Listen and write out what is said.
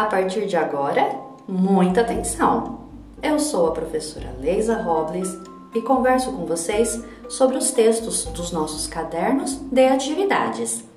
A partir de agora, muita atenção! Eu sou a professora Leisa Robles e converso com vocês sobre os textos dos nossos cadernos de atividades.